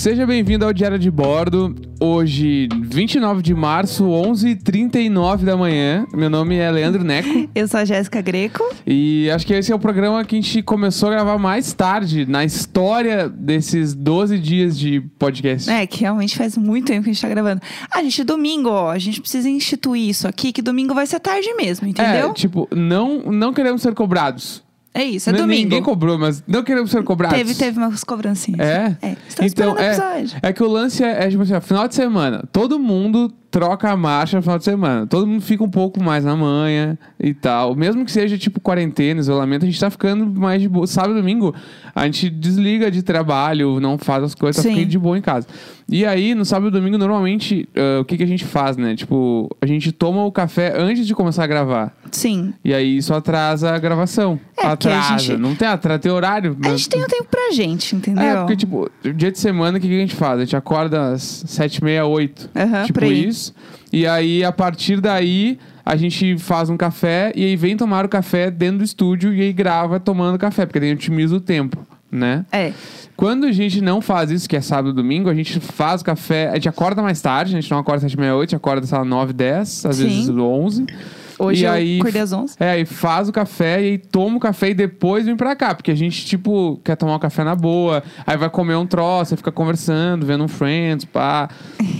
Seja bem-vindo ao Diário de Bordo. Hoje, 29 de março, 11h39 da manhã. Meu nome é Leandro Neco. Eu sou a Jéssica Greco. E acho que esse é o programa que a gente começou a gravar mais tarde na história desses 12 dias de podcast. É, que realmente faz muito tempo que a gente tá gravando. Ah, gente, domingo, ó, a gente precisa instituir isso aqui, que domingo vai ser tarde mesmo, entendeu? É, tipo, não, não queremos ser cobrados. É, isso, é N- domingo. Ninguém cobrou, mas não queremos ser cobrados. Teve, teve umas cobrancinhas. É? É. Estão Então, é, episódio. é que o lance é, é tipo assim, ó, final de semana. Todo mundo troca a marcha no final de semana. Todo mundo fica um pouco mais na manhã e tal. Mesmo que seja tipo quarentena, isolamento, a gente tá ficando mais de boa. Sábado e domingo, a gente desliga de trabalho, não faz as coisas, tá Sim. ficando de boa em casa. E aí, no sábado e domingo, normalmente, ah, o que, que a gente faz, né? Tipo, a gente toma o café antes de começar a gravar. Sim. E aí isso atrasa a gravação. É, atrasa. gente- Não tem atrasa, tem horário. A mas- gente tem um tempo pra gente, entendeu? é, porque, tipo, dia de semana, o que, que a gente faz? A gente acorda às sete e meia, oito. Aham, tipo por isso. E aí, a partir daí, a gente faz um café e aí vem tomar o café dentro do estúdio e aí grava tomando café, porque daí otimiza o tempo, né? É. Quando a gente não faz isso, que é sábado e domingo, a gente faz o café, a gente acorda mais tarde, a gente não acorda às sete e meia, oito, a gente acorda, sei lá, nove, dez, às Sim. vezes onze. Hoje E eu aí- acordei às 11. É, aí faz o café e aí toma o café e depois vem pra cá. Porque a gente, tipo, quer tomar um café na boa. Aí vai comer um troço, aí fica conversando, vendo um Friends, pá.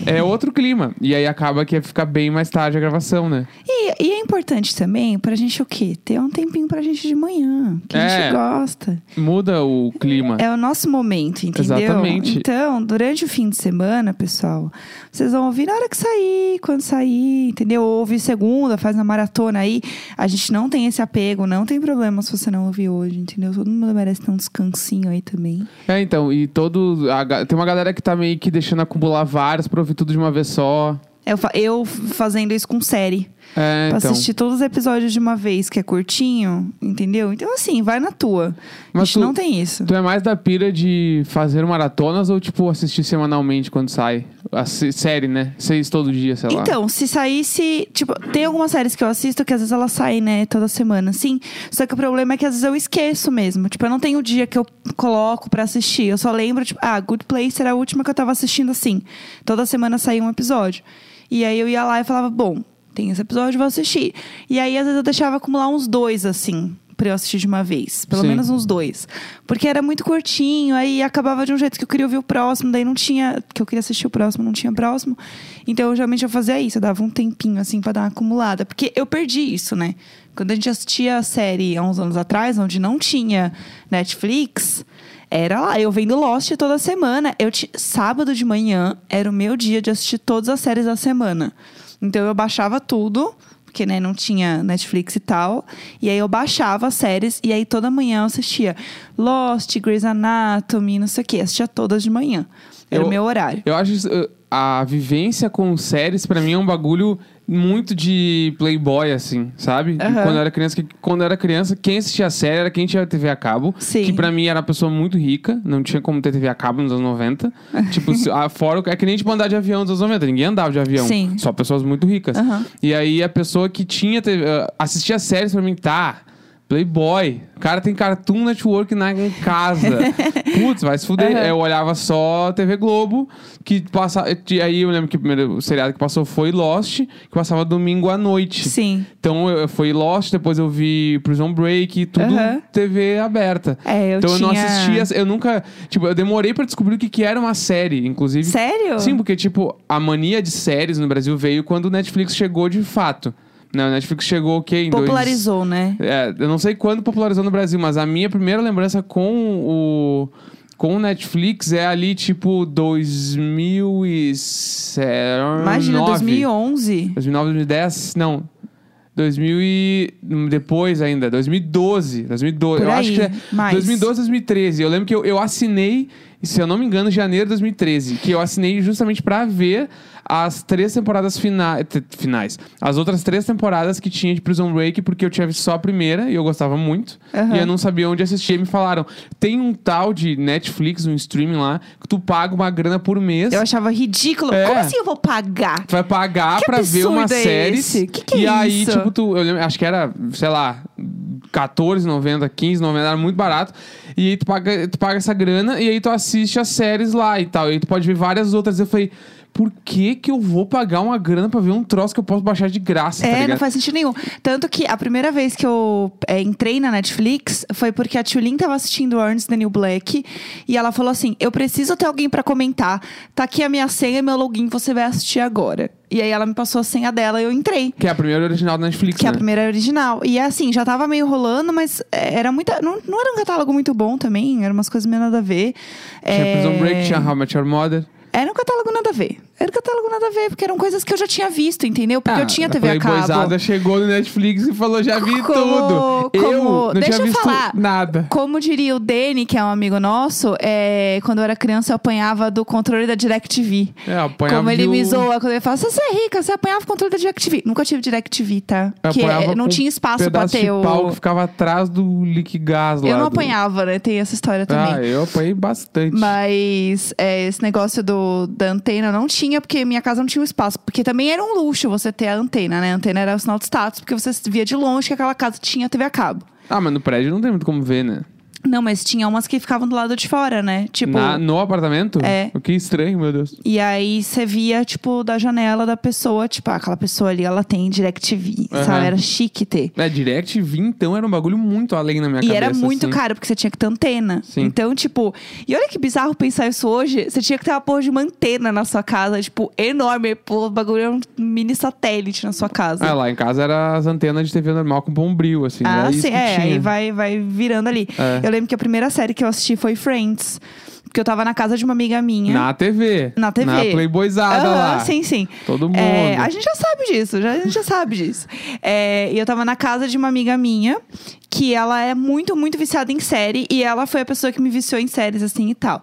É outro clima. E aí acaba que fica bem mais tarde a gravação, né? E, e é importante também pra gente o quê? Ter um tempinho pra gente de manhã, que a É. gente gosta. Muda o clima. É o nosso momento, entendeu? Exatamente. Então, durante o fim de semana, pessoal, vocês vão ouvir na hora que sair, quando sair, entendeu? Ouve segunda, faz uma maratona aí. A gente não tem esse apego, não tem problema se você não ouvir hoje, entendeu? Todo mundo merece ter um descansinho aí também. É, então, e todo. a tem uma galera que tá meio que deixando acumular vários pra ouvir tudo de uma vez só. Eu, eu fazendo isso com série. É, pra então. assistir todos os episódios de uma vez, que é curtinho, entendeu? Então, assim, vai na tua. a Mas gente tu- não tem isso. Tu é mais da pira de fazer maratonas ou, tipo, assistir semanalmente quando sai? A série, né? Seis todo dia, sei lá. Então, se saísse. Tipo, tem algumas séries que eu assisto que às vezes elas saem, né, toda semana, sim. Só que o problema é que às vezes eu esqueço mesmo. Tipo, eu não tenho o dia que eu coloco pra assistir. Eu só lembro, tipo, ah, Good Place era a última que eu tava assistindo assim. Toda semana saía um episódio. E aí eu ia lá e falava, bom, tem esse episódio, vou assistir. E aí, às vezes, eu deixava acumular uns dois, assim. Pra eu assistir de uma vez. Pelo Sim. menos uns dois. Porque era muito curtinho, aí acabava de um jeito que eu queria ouvir o próximo, daí não tinha. Que eu queria assistir o próximo, não tinha próximo. Então eu geralmente eu fazia isso, eu dava um tempinho assim pra dar uma acumulada. Porque eu perdi isso, né? Quando a gente assistia a série há uns anos atrás, onde não tinha Netflix, era lá, eu vendo Lost toda semana. Eu ti- Sábado de manhã era o meu dia de assistir todas as séries da semana. Então eu baixava tudo, porque né, não tinha Netflix e tal. E aí eu baixava as séries e aí toda manhã eu assistia Lost, Grey's Anatomy, não sei o quê. Assistia todas de manhã. Era Eu- o meu horário. Eu acho uh, a vivência com séries, pra mim, é um bagulho muito de playboy, assim, sabe? Aham. Quando eu era criança, que, quando eu era criança, quem assistia a série era quem tinha TV a cabo. Sim. Que pra mim era uma pessoa muito rica, não tinha como ter TV a cabo nos anos 90. tipo, a, fora, é que nem tipo andar de avião nos anos 90, ninguém andava de avião. Sim. Só pessoas muito ricas. Aham. E aí a pessoa que tinha TV, uh, assistia séries pra mim, tá. Playboy. O cara tem Cartoon Network na em casa. Putz, vai se fuder. Aham. Eu olhava só TV Globo, que passava. Aí eu lembro que o primeiro seriado que passou foi Lost, que passava domingo à noite. Sim. Então eu foi Lost, depois eu vi Prison Break, tudo Aham. TV aberta. É, eu então eu não tinha- assistia, eu nunca, tipo, eu demorei pra descobrir o que, que era uma série, inclusive. Sério? Sim, porque tipo, a mania de séries no Brasil veio quando o Netflix chegou de fato. Não, o Netflix chegou o quê? Em dois- Popularizou, né? é, eu não sei quando popularizou no Brasil, mas a minha primeira lembrança com o com Netflix é ali tipo 2007. Imagina, 2011. 2009, 2010, não. 2000 e depois ainda, 2012, 2012. Por eu aí, acho que é mais. 2012, 2013. Eu lembro que eu, eu assinei, se eu não me engano, janeiro de 2013, que eu assinei justamente pra ver as três temporadas fina finais. As outras três temporadas que tinha de Prison Break, porque eu tinha visto só a primeira e eu gostava muito. Aham. E eu não sabia onde assistir. E me falaram: tem um tal de Netflix, um streaming lá, que tu paga uma grana por mês. Eu achava ridículo. É. Como assim eu vou pagar? Tu vai pagar Que pra ver uma é série. Que que e é aí, isso? tipo, tu, eu lembro- acho que era, sei lá, 14,90, 15,90, era muito barato. E aí tu paga, tu paga essa grana e aí tu assiste as séries lá e tal. E aí tu pode ver várias outras. Eu falei, por que que eu vou pagar uma grana pra ver um troço que eu posso baixar de graça, tá É, ligado? não faz sentido nenhum. Tanto que a primeira vez que eu é, entrei na Netflix foi porque a Tulin tava assistindo Orange the New Black e ela falou assim: Eu preciso ter alguém pra comentar. Tá aqui a minha senha e meu login, você vai assistir agora. E aí ela me passou a senha dela e eu entrei. Que é a primeira original da Netflix, Que é né? a primeira original. E assim, já tava meio rolando, mas é, era muita. Não, não era um catálogo muito bom também, eram umas coisas meio nada a ver. Tinha É, Prison Break, tinha How I Met Your Mother. Era um catálogo nada a ver. Era um catálogo nada a ver, porque eram coisas que eu já tinha visto, entendeu? Porque eu tinha TV a cabo. Chegou no Netflix e falou, já vi Como- tudo. eu como- não Deixa tinha eu visto falar. nada. Como diria o Dani, que é um amigo nosso, é, quando eu era criança eu apanhava do controle da DirecTV. É, apanhava Como ele de me um- zoa quando ele fala, "Se você é rica, você apanhava o controle da DirecTV. Nunca tive DirecTV, tá? Eu Que é, não tinha espaço pra pedaço ter de o... pau que ficava atrás do Liquigás lá. Eu não do- apanhava, né? Tem essa história também. Ah, eu apanhei bastante. Mas é, esse negócio do, da antena não tinha, porque minha casa não tinha um espaço. Porque também era um luxo você ter a antena, né? A antena era o sinal de status, porque você via de longe que aquela casa tinha TV a cabo. Ah, mas no prédio não tem muito como ver, né? Não, mas tinha umas que ficavam do lado de fora, né? Tipo. Na- no apartamento? É. Que estranho, meu Deus. E aí você via, tipo, da janela da pessoa, tipo, ah, aquela pessoa ali, ela tem DirecTV, Aham. sabe? Era chique ter. É, Direct V, então, era um bagulho muito além na minha E cabeça. era muito assim. caro, porque você tinha que ter antena. Sim. Então, tipo, e olha que bizarro pensar isso hoje. Você tinha que ter uma porra de uma antena na sua casa, tipo, enorme. Pô, o bagulho era um mini satélite na sua casa. Ah, lá em casa era as antenas de TV normal com bombril, assim. Ah, sim, é, aí vai, vai virando ali. É. Eu lembro que a primeira série que eu assisti foi Friends. Porque eu tava na casa de uma amiga minha. Na TV. Na TV. Na Playboyzada Aham, lá. Sim, sim. Todo mundo. É, a gente já sabe disso, já, a gente já sabe disso. É, e eu tava na casa de uma amiga minha, que ela é muito, muito viciada em série, e ela foi a pessoa que me viciou em séries, assim e tal.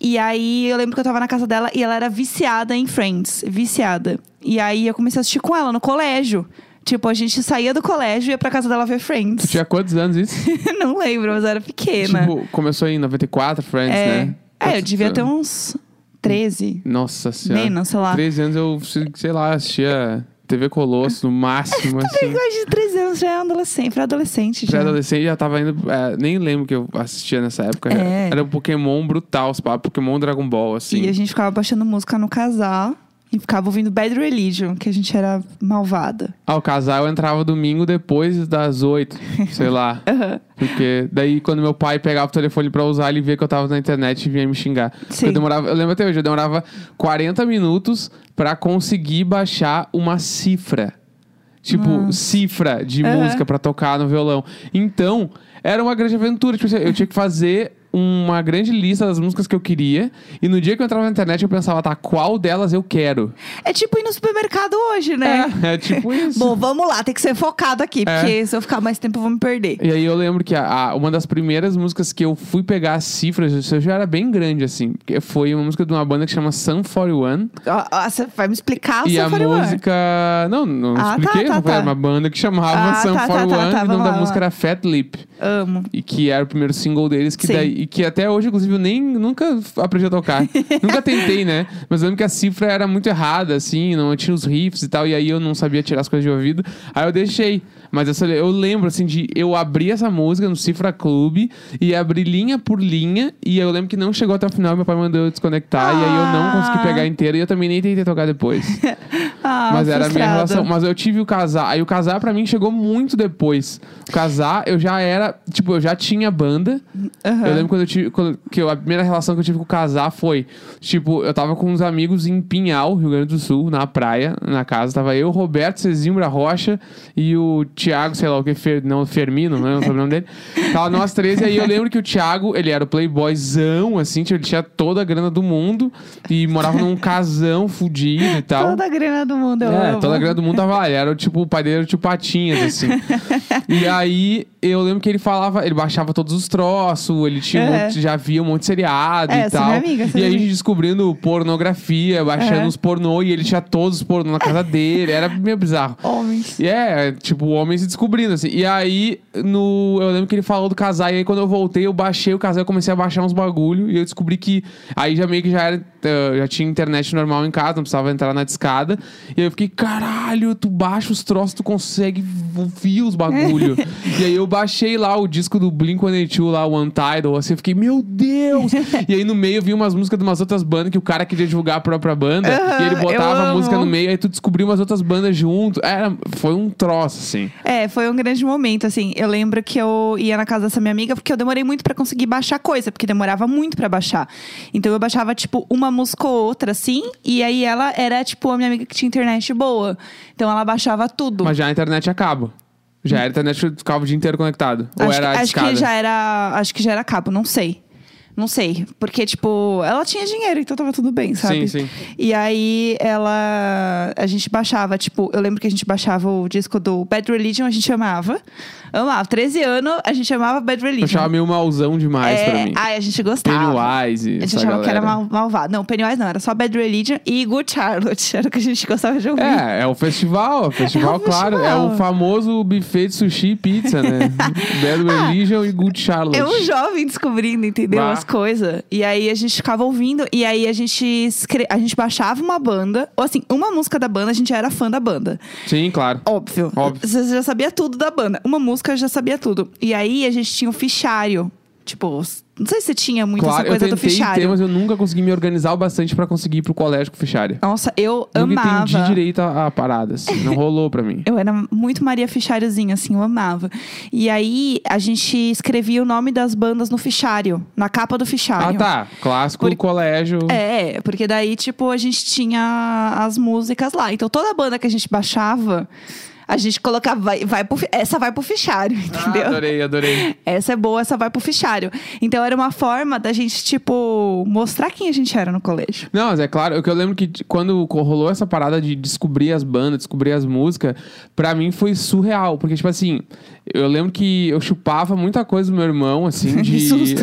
E aí eu lembro que eu tava na casa dela e ela era viciada em Friends, viciada. E aí eu comecei a assistir com ela no colégio. Tipo, a gente saía do colégio e ia pra casa dela ver Friends. Tinha quantos anos isso? Não lembro, mas eu era pequena. tipo, começou em 94, Friends, é, né? é, eu devia ter uns 13. Nossa senhora. Menos, sei lá. 13 anos eu, sei lá, assistia TV Colosso no máximo, assim. Mais de 13 anos já é um adolescente, foi adolescente já. Pré-adolescente já tava indo. é, nem lembro que eu assistia nessa época. É. Era um Pokémon brutal, os papos, Pokémon Dragon Ball, assim. E a gente ficava baixando música no casal e ficava ouvindo Bad Religion, que a gente era malvada. Ah, o casal entrava domingo depois das 8, sei lá. Porque daí quando meu pai pegava o telefone pra usar, ele via que eu tava na internet e vinha me xingar. Sim. Eu, demorava, eu lembro até hoje, eu demorava 40 minutos pra conseguir baixar uma cifra. Tipo, cifra de Aham. música pra tocar no violão. Então, era uma grande aventura. Tipo, assim, eu tinha que fazer uma grande lista das músicas que eu queria. E no dia que eu entrava na internet, eu pensava, tá, qual delas eu quero? É tipo ir no supermercado hoje, né? É, é tipo isso. Bom, vamos lá, tem que ser focado aqui, É. porque se eu ficar mais tempo eu vou me perder. E aí eu lembro que a, a- uma das primeiras músicas que eu fui pegar as cifras, isso já era bem grande, assim. Foi uma música de uma banda que chama Sun 41. Ó, ó, Você vai me explicar o e seu a 41? música. Não, não Ah, tá, expliquei. tá, foi tá. uma banda que chamava Ah, Sun tá, tá, 41 tá, tá, e o nome vamos da lá, música era Fat Lip. Amo. E que era o primeiro single deles, que Sim. daí, e que até hoje, inclusive, eu nem nunca aprendi a tocar. nunca tentei, né? Mas eu lembro que a cifra era muito errada, assim, não tinha os riffs e tal, e aí eu não sabia tirar as coisas de ouvido. Aí eu deixei. Mas essa, eu lembro, assim, de eu abrir essa música no Cifra Clube e abrir linha por linha, e eu lembro que não chegou até o final, meu pai mandou eu desconectar, e aí eu não consegui Ah. pegar inteira, e eu também nem tentei tocar depois. Ah, Mas era a minha frustrada. relação. Mas eu tive o casar. Aí o casar pra mim chegou muito depois. O casar, eu já era. Tipo, eu já tinha banda. Aham. Eu lembro quando eu tive. Quando, que eu- a primeira relação que eu tive com o casar foi. Tipo, eu tava com uns amigos em Pinhal, Rio Grande do Sul, na praia, na casa. Tava eu, Roberto Cezimbra Rocha e o Thiago, sei lá o que, Fer, não, Fermino, não é o sobrenome dele. Tava nós três. E aí eu lembro que o Thiago, ele era o playboyzão, assim, tipo, ele tinha toda a grana do mundo e morava num casão fudido e tal. Toda a grana do mundo, eu É, amo. toda a grana do mundo tava lá. Ele era tipo, o pai dele era o tio Patinhas, assim. e aí, eu lembro que ele falava, ele baixava todos os troços, ele tinha um monte- já via um monte de seriado É, e essa é tal. minha amiga, essa e aí a minha gente descobrindo pornografia, baixando É. os pornô, e ele tinha todos os pornô na casa dele. Era meio bizarro. Homens. E é, tipo, o homem se descobrindo, assim. E aí, no, eu lembro que ele falou do casar, e aí quando eu voltei, eu baixei o casar, eu comecei a baixar uns bagulho, e eu descobri que aí já meio que já era, eh, já tinha internet normal em casa, não precisava entrar na discada. E aí eu fiquei, caralho, tu baixa os troços, tu consegue ouvir os bagulho. e aí eu baixei lá o disco do Blink-182 lá, o Untitled, assim, eu fiquei, meu Deus! e aí no meio eu vi umas músicas de umas outras bandas que o cara queria divulgar a própria banda. Aham, e ele botava a música no meio, aí tu descobriu umas outras bandas junto. Era, foi um troço, assim. É, foi um grande momento, assim. Eu lembro que eu ia na casa dessa minha amiga porque eu demorei muito pra conseguir baixar coisa, porque demorava muito pra baixar. Então eu baixava, tipo, uma música ou outra, assim, e aí ela era, tipo, a minha amiga que tinha internet boa. Então ela baixava tudo. Mas já a internet acaba. Já era a internet ficava o dia inteiro conectado. Ou acho, era que, a acho que já era. Acho que já era cabo, não sei. Não sei. Porque, tipo, ela tinha dinheiro, então tava tudo bem, sabe? Sim, sim. E aí ela. A gente baixava, tipo, eu lembro que a gente baixava o disco do Bad Religion, a gente amava. Amava. 13 anos, a gente amava Bad Eu Religion. achava meio mauzão demais é, pra mim. Ai, a gente gostava. Pennywise. A gente achava que era mal, malvado. Não, Pennywise não, era só Bad Religion e Good Charlotte. Era o que a gente gostava de ouvir. É, é o festival, é o festival, É o claro. É festival. o famoso buffet de sushi e pizza, né? Bad Religion e Good Charlotte. É um jovem descobrindo, entendeu? Bah. As coisas. E aí a gente ficava ouvindo, e aí a gente a gente baixava uma banda, ou assim, uma música da banda, a gente era fã da banda. Sim, claro. Óbvio. Óbvio. Você já sabia tudo da banda. Uma música já sabia tudo. E aí a gente tinha um fichário. Tipo, não sei se você tinha muito claro, essa coisa eu do fichário. ter, mas eu nunca consegui me organizar o bastante pra conseguir ir pro colégio com fichário. Nossa, eu Nunca amava. entendi direito a, a parada, assim. Não rolou pra mim. Eu era muito Maria Fichariozinha, assim, eu amava. E aí, a gente escrevia o nome das bandas no fichário, na capa do fichário. Ah, tá. Clássico Por- do colégio. É, porque daí, tipo, a gente tinha as músicas lá. Então, toda banda que a gente baixava, a gente colocava, vai, vai pro, essa vai pro fichário, Ah, entendeu? adorei, adorei. essa é boa, essa vai pro fichário. Então, era uma forma da gente, tipo, mostrar quem a gente era no colégio. Não, mas é claro, o que eu lembro que quando rolou essa parada de descobrir as bandas, descobrir as músicas, pra mim foi surreal. Porque, tipo assim, eu lembro que eu chupava muita coisa do meu irmão, assim, de.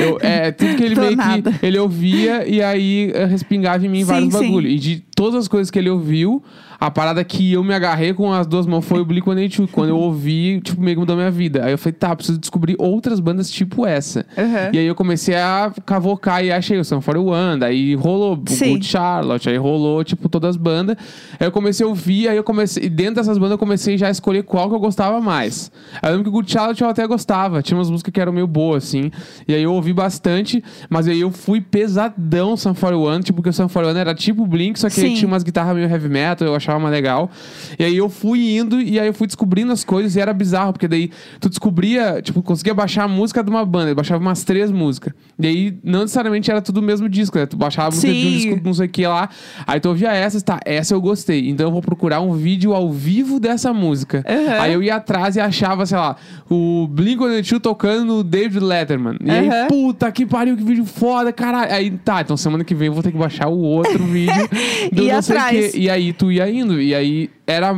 Eu, é, tudo que ele Tô meio nada. que. Ele ouvia e aí eh, respingava em mim Sim, vários sim. bagulho. E de todas as coisas que ele ouviu, a parada que eu me agarrei com as duas mãos foi o Blink-182. Quando eu ouvi, tipo, meio que mudou minha vida. Aí eu falei, tá, preciso descobrir outras bandas tipo essa. Uhum. E aí eu comecei a cavocar e achei o Sun 41, daí rolou o. Good Charlotte, aí rolou, tipo, todas as bandas. Aí eu comecei a ouvir, aí eu comecei. E dentro dessas bandas eu comecei já a escolher qual que eu gostava mais. Aí eu lembro que o Good Charlotte eu até gostava. Tinha umas músicas que eram meio boas, assim. E aí eu ouvi bastante, mas aí eu fui pesadão Sun 41, tipo, porque o Sun 41 era tipo Blink, só que aí tinha umas guitarras meio heavy metal, eu achava mais legal. E aí eu fui indo e aí eu fui descobrindo as coisas e era bizarro, porque daí tu descobria, tipo, conseguia baixar a música de uma banda, eu baixava umas três músicas. E aí não necessariamente era tudo o mesmo disco, né? Tu baixava a música de um disco não sei o que lá, aí tu ouvia essas, tá, essa eu gostei. Então eu vou procurar um vídeo ao vivo dessa música. Uhum. Aí eu ia atrás e achava, sei lá, o Blink-182 tocando no David Letterman. E aí, Uhum. puta que pariu, que vídeo foda, caralho. Aí, tá, então semana que vem eu vou ter que baixar o outro vídeo do Ir não sei o atrás. quê. E aí tu ia indo. E aí era,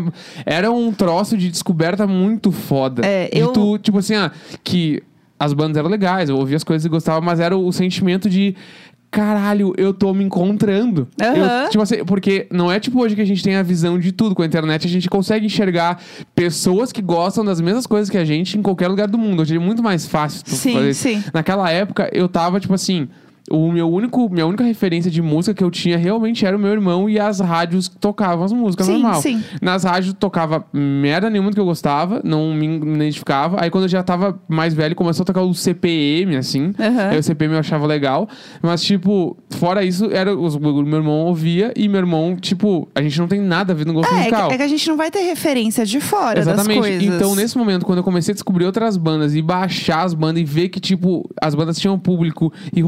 era um troço de descoberta muito foda. É, eu- tu, tipo assim, ah, que as bandas eram legais, eu ouvia as coisas e gostava, mas era o sentimento de. Caralho, eu tô me encontrando. Eu, Aham. tipo assim, porque não é tipo hoje que a gente tem a visão de tudo. Com a internet a gente consegue enxergar pessoas que gostam das mesmas coisas que a gente em qualquer lugar do mundo. Hoje é muito mais fácil Sim, fazer. sim. Naquela época eu tava, tipo assim. O meu único, minha única referência de música que eu tinha realmente era o meu irmão e as rádios que tocavam as músicas Sim, normal. sim. Nas rádios tocava merda nenhuma do que eu gostava, não me identificava. Aí quando eu já tava mais velho, começou a tocar o CPM, assim. Uhum. Aí o CPM eu achava legal. Mas, tipo, fora isso, era os, o meu irmão ouvia e meu irmão, tipo, a gente não tem nada a ver no gosto É, é musical. é que a gente não vai ter referência de fora Exatamente. das coisas. Então, nesse momento, quando eu comecei a descobrir outras bandas e baixar as bandas e ver que, tipo, as bandas tinham público e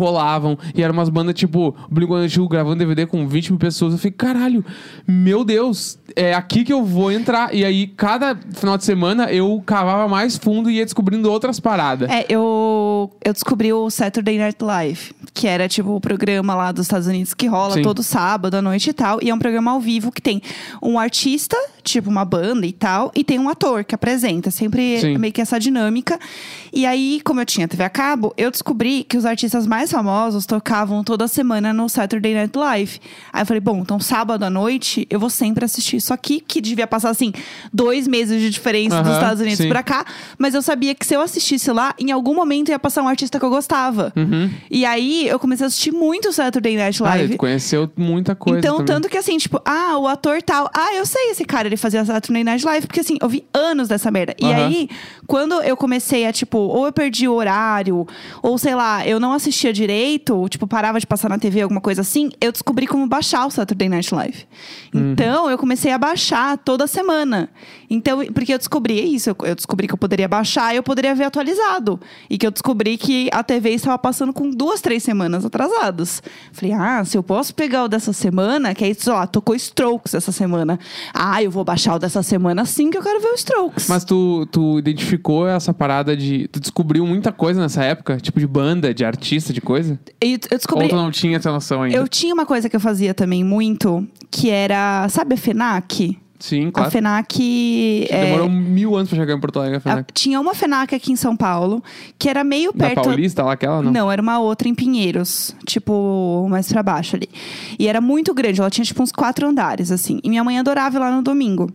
e eram umas bandas, tipo, o Blink-182 gravando DVD com 20 mil pessoas, eu falei, caralho, meu Deus, é aqui que eu vou entrar. E aí, cada final de semana, eu cavava mais fundo e ia descobrindo outras paradas. É, eu, eu descobri o Saturday Night Live, que era tipo o programa lá dos Estados Unidos que rola Sim. todo sábado à noite e tal. E é um programa ao vivo que tem um artista, tipo uma banda e tal, e tem um ator que apresenta. Sempre Sim. meio que essa dinâmica. E aí, como eu tinha TV a cabo, eu descobri que os artistas mais famosos tocavam toda semana no Saturday Night Live. Aí eu falei, bom, então sábado à noite eu vou sempre assistir isso aqui, que devia passar assim, dois meses de diferença dos Estados Unidos sim. pra cá. Mas eu sabia que se eu assistisse lá, em algum momento ia passar ao artista que eu gostava. Uhum. E aí eu comecei a assistir muito Saturday Night Ah, Live. tu conheceu muita coisa Então, também. tanto que assim, tipo, ah, o ator tal. Ah, eu sei esse cara, ele fazia Saturday Night Live, porque assim, eu vi anos dessa merda. E Aham. aí, quando eu comecei a, tipo, ou eu perdi o horário, ou sei lá, eu não assistia direito, tipo, parava de passar na TV, alguma coisa assim, eu descobri como baixar o Saturday Night Live. Uhum. Então, eu comecei a baixar toda semana. Então, porque eu descobri isso, eu- eu descobri que eu poderia baixar e eu poderia ver atualizado. E que eu descobri que a TV estava passando com duas, três semanas atrasados. Falei, ah, se eu posso pegar o dessa semana, que aí, sei lá, tocou Strokes essa semana. Ah, eu vou baixar o dessa semana sim que eu quero ver o Strokes. Mas tu, tu identificou essa parada de. Tu descobriu muita coisa nessa época? Tipo de banda, de artista, de coisa? Eu descobri. Ou tu não tinha essa noção ainda? Eu tinha uma coisa que eu fazia também muito, que era. Sabe a FENAC? Sim, A claro. FENAC. é, Demorou mil anos pra chegar em Porto Alegre, a a- FENAC. tinha uma FENAC aqui em São Paulo, que era meio Da perto. Paulista, lá aquela, não? Não, era uma outra em Pinheiros, tipo, mais pra baixo ali. E era muito grande, ela tinha tipo uns quatro andares, assim. E minha mãe adorava ir lá no domingo.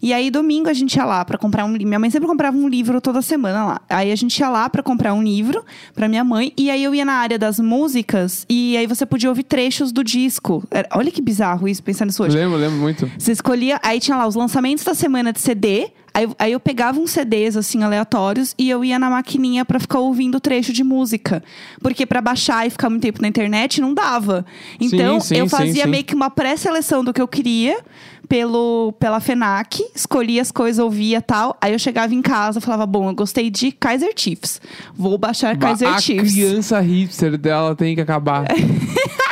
E aí, domingo, a gente ia lá pra comprar um livro. Minha mãe sempre comprava um livro toda semana lá. Aí a gente ia lá pra comprar um livro pra minha mãe. E aí eu ia na área das músicas e aí você podia ouvir trechos do disco. Era- olha que bizarro isso, pensar nisso hoje. Lembro, lembro muito. Você escolhia, aí tinha lá os lançamentos da semana de CD. Aí, aí eu pegava uns CDs assim aleatórios e eu ia na maquininha pra ficar ouvindo trecho de música, porque pra baixar e ficar muito tempo na internet não dava. Então sim, eu sim, fazia sim. meio que uma pré-seleção do que eu queria pelo pela Fenac, escolhia as coisas, ouvia tal. Aí eu chegava em casa, falava bom, eu gostei de Kaiser Chiefs, vou baixar Kaiser a Chiefs. criança hipster dela tem que acabar.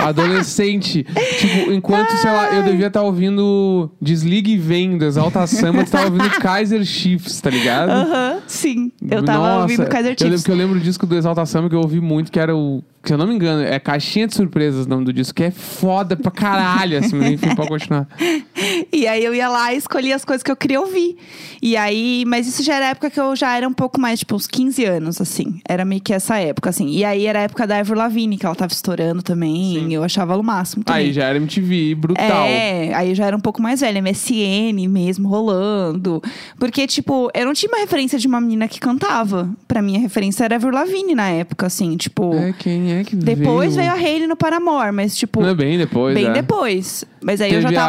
Adolescente. Tipo, enquanto, sei lá, eu devia estar ouvindo Desligue e Vem do Exalta Samba, tu tava ouvindo Kaiser Chiefs, tá ligado? Aham, sim. Eu tava Nossa, ouvindo Kaiser Eu lembro Chiefs. que eu lembro o disco do Exalta Samba que eu ouvi muito, que era o. Se eu não me engano, é Caixinha de Surpresas o nome do disco, que é foda pra caralho, assim, mas enfim, pode continuar. E aí eu ia lá e escolhia as coisas que eu queria ouvir. E aí, mas isso já era época que eu já era um pouco mais, tipo, uns 15 anos, assim. Era meio que essa época, assim. E aí era a época da Avril Lavigne, que ela tava estourando também. Sim. Eu achava ela o máximo também. Aí já era MTV, brutal. É, aí eu já era um pouco mais velha, MSN mesmo rolando. Porque, tipo, eu não tinha uma referência de uma menina que cantava. Pra mim, a referência era Avril Lavigne na época, assim, tipo. É, quem é que depois veio veio a Hailey no Paramore, mas, tipo, Não é bem depois, bem é. depois. Mas aí eu já Teve a-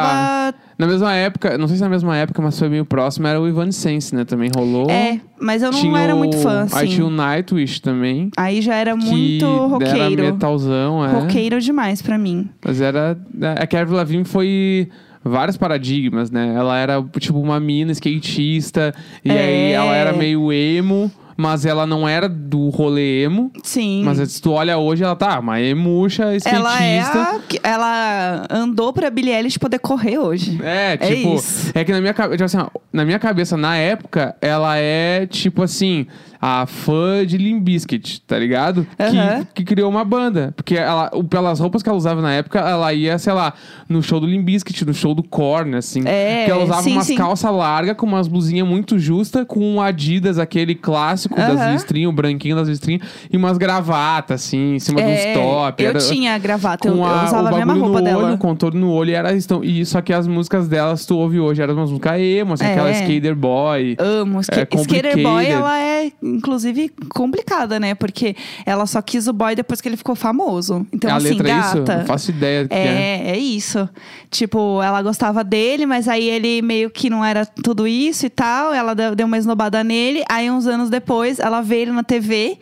tava. Na mesma época, não sei se na mesma época, mas foi meio próximo, era o Evanescence, né? Também rolou. É, mas eu não Tinha era o- muito fã, Aí assim. tinha o Nightwish também. Aí já era muito Era roqueiro. metalzão, é. Roqueiro demais pra mim. Mas era. É que a Avril Lavigne foi vários paradigmas, né? Ela era tipo uma mina skatista, e É. aí ela era meio emo, mas ela não era do rolê emo. Sim. Mas se tu olha hoje, ela tá, uma emuxa, skatista. ela é a, que- ela andou pra Billie Eilish poder correr hoje. É, É tipo, isso. é, que na minha cabeça, assim, na minha cabeça, na época, ela é tipo assim, a fã de Limp Bizkit, tá ligado? Aham. Que, que criou uma banda. Porque ela, pelas roupas que ela usava na época, ela ia, sei lá, no show do Limp Bizkit, no show do Korn, assim. É, Porque ela usava sim, umas sim. calças largas com umas blusinhas muito justas, com um Adidas, aquele clássico das Aham. listrinhas, o branquinho das listrinhas, e umas gravatas, assim, em cima dos É, top. eu Era- tinha gravata, eu, com eu a, usava o a mesma roupa no dela. olho, o contorno no olho, e era estão e só que as músicas delas tu ouve hoje eram umas músicas emo, assim, É. aquela Skater Boy. Amo. É Skater Boy, ela é, inclusive, complicada, né? Porque ela só quis o boy depois que ele ficou famoso. Então, a assim, letra é isso? gata. Não faço ideia do que é. É, é isso. Tipo, ela gostava dele, mas aí ele meio que não era tudo isso e tal. Ela deu uma esnobada nele. Aí, uns anos depois, ela vê ele na TV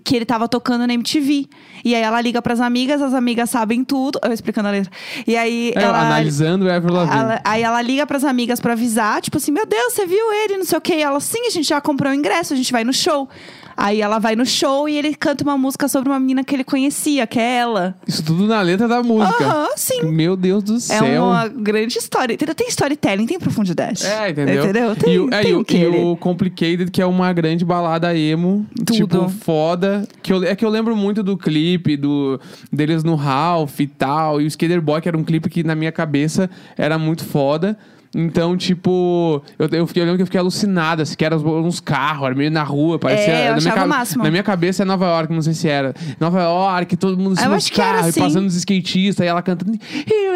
que ele tava tocando na MTV. E aí ela liga pras amigas, as amigas sabem tudo. Eu explicando a letra. E aí É, ela. analisando o Avril Lavigne. ela- aí ela liga pras amigas pra avisar, tipo assim, meu Deus, você viu ele, não sei o quê. E ela, sim, a gente já comprou o ingresso, a gente vai no show. Aí ela vai no show e ele canta uma música sobre uma menina que ele conhecia, que é ela. Isso tudo na letra da música. Aham, sim. Meu Deus do É céu. uma grande história. Tem storytelling, tem profundidade. É, entendeu? Entendeu? Tem, e, o- é, tem e um o- e o Complicated, que é uma grande balada emo. Tudo. Tipo, foda. Que eu, é que eu lembro muito do clipe, do, deles no Ralph e tal. E o Skater Boy, que era um clipe que na minha cabeça era muito foda. Então, tipo, eu, eu, fiquei, eu lembro que eu fiquei alucinada, assim, que eram uns, carros, era meio na rua, parecia. É, eu na, minha o máximo. na minha cabeça é Nova York, não sei se era. Nova York, todo mundo dos que era carros, assim. passando os skatistas, e ela cantando. E eu,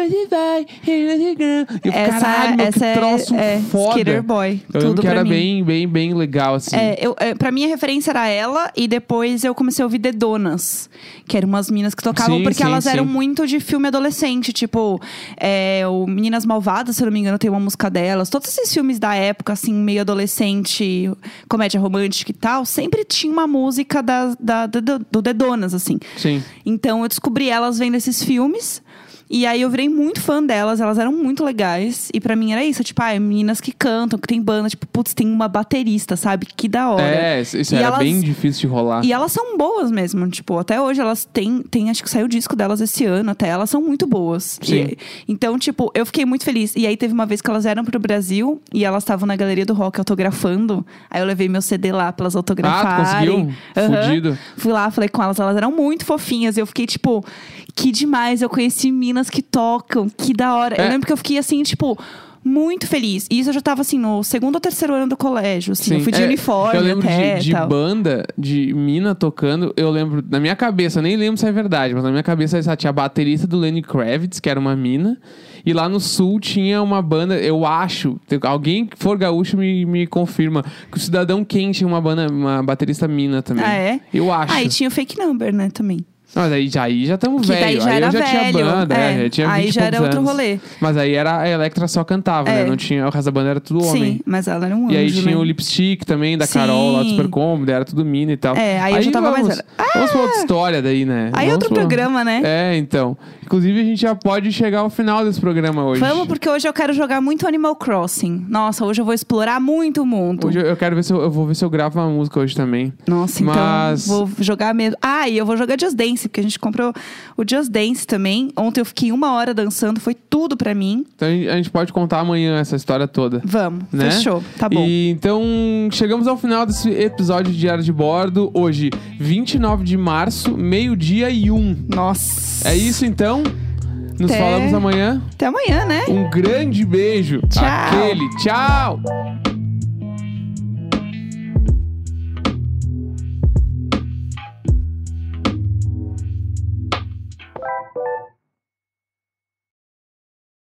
Essa, caralho, essa que troço é, é foda. Skater Boy. Eu tudo que era mim. bem, bem, bem legal, assim. É, eu, é, pra mim a referência era ela, e depois eu comecei a ouvir The Donas, que eram umas minas que tocavam, Sim, porque sim, elas eram sim. muito de filme adolescente, tipo, é, o Meninas Malvadas, se eu não me engano, tem uma música delas. Todos esses filmes da época, assim, meio adolescente, comédia romântica e tal, sempre tinha uma música da, da, da- do The Donas, assim. Sim. Então eu descobri elas vendo esses filmes. E aí eu virei muito fã delas, elas eram muito legais. E pra mim era isso, tipo, ah, meninas que cantam, que tem banda, tipo, putz, tem uma baterista, sabe? Que da hora. É, isso E era elas- bem difícil de rolar. E elas são boas mesmo, tipo, até hoje elas têm, têm acho que saiu o disco delas esse ano, até elas são muito boas. Sim. E- então, tipo, eu fiquei muito feliz. E aí teve uma vez que elas eram pro Brasil e elas estavam na galeria do rock autografando. Aí eu levei meu CD lá pra elas Ah, autografarem. conseguiu? Aham. Fudido. Fui lá, falei com elas, elas eram muito fofinhas. E eu fiquei, tipo, que demais. Eu conheci minas que tocam, que da hora. É. Eu lembro que eu fiquei assim, tipo. Muito feliz. E isso eu já tava assim no segundo ou terceiro ano do colégio. Assim, eu fui de é, uniforme. Eu lembro até, de, de tal. banda, de mina tocando. Eu lembro, na minha cabeça, eu nem lembro se é verdade, mas na minha cabeça só tinha a baterista do Lenny Kravitz, que era uma mina. E lá no sul tinha uma banda, eu acho, alguém que for gaúcho me, me confirma, que o Cidadão Quem tinha uma banda, uma baterista mina também. Ah, é? Eu acho. Ah, e tinha o fake number, né, também. Mas aí já aí já estamos velho. daí já aí eu já tinha velho, banda, é. é, já tinha Aí 20 já era poucos outro anos. rolê. Mas aí era a Electra só cantava, né? É. Não tinha, o resto da banda era tudo homem. Sim, mas ela era um E aí tinha né? o lipstick também da Carol lá do Sim. Super era tudo mina e tal. É, aí eu já tava mais vamos, velha. Ah! Vamos pra outra história daí, né? Aí vamos outro pra- programa, né? É, então. Inclusive a gente já pode chegar ao final desse programa hoje. Vamos, porque hoje eu quero jogar muito Animal Crossing. Nossa, hoje eu vou explorar muito o mundo. Hoje eu- quero ver se eu, eu vou ver se eu gravo uma música hoje também. Nossa, então Mas- vou jogar mesmo. Ah, e eu vou jogar Just Dance, porque a gente comprou o Just Dance também. Ontem eu fiquei uma hora dançando, foi tudo pra mim. Então a gente- pode contar amanhã essa história toda. Vamos, Né? fechou, tá bom. E então chegamos ao final desse episódio de Diário de Bordo. Hoje, 29 de março, meio-dia e um. Nossa. É isso então? Nos Até- falamos amanhã. Até amanhã, né? Um grande beijo. Tchau. Aquele. Tchau.